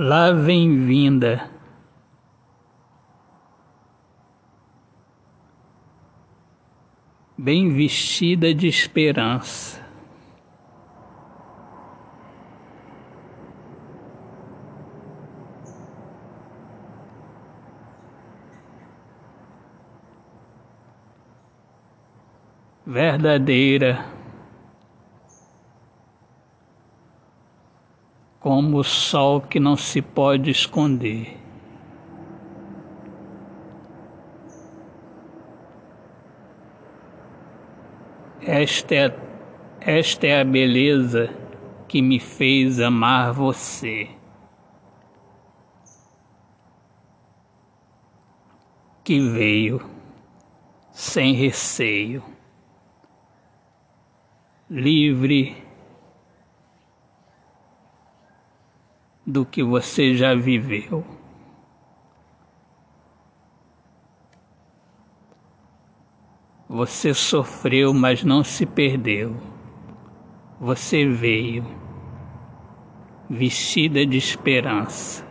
Lá vem vinda. Bem vestida de esperança. Verdadeira. Como o sol que não se pode esconder. Esta é, esta é a beleza que me fez amar você. Que veio sem receio, livre do que você já viveu. Você sofreu, mas não se perdeu. Você veio vestida de esperança.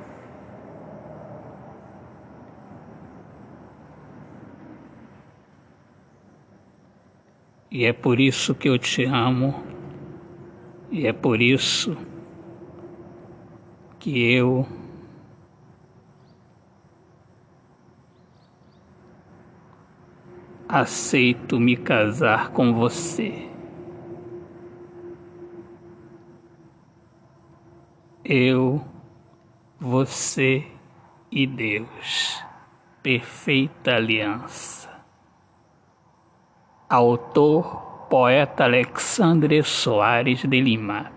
E é por isso que eu te amo, e é por isso que eu aceito me casar com você. Eu, você e Deus. Perfeita aliança. Autor, poeta Alexandre Soares de Lima.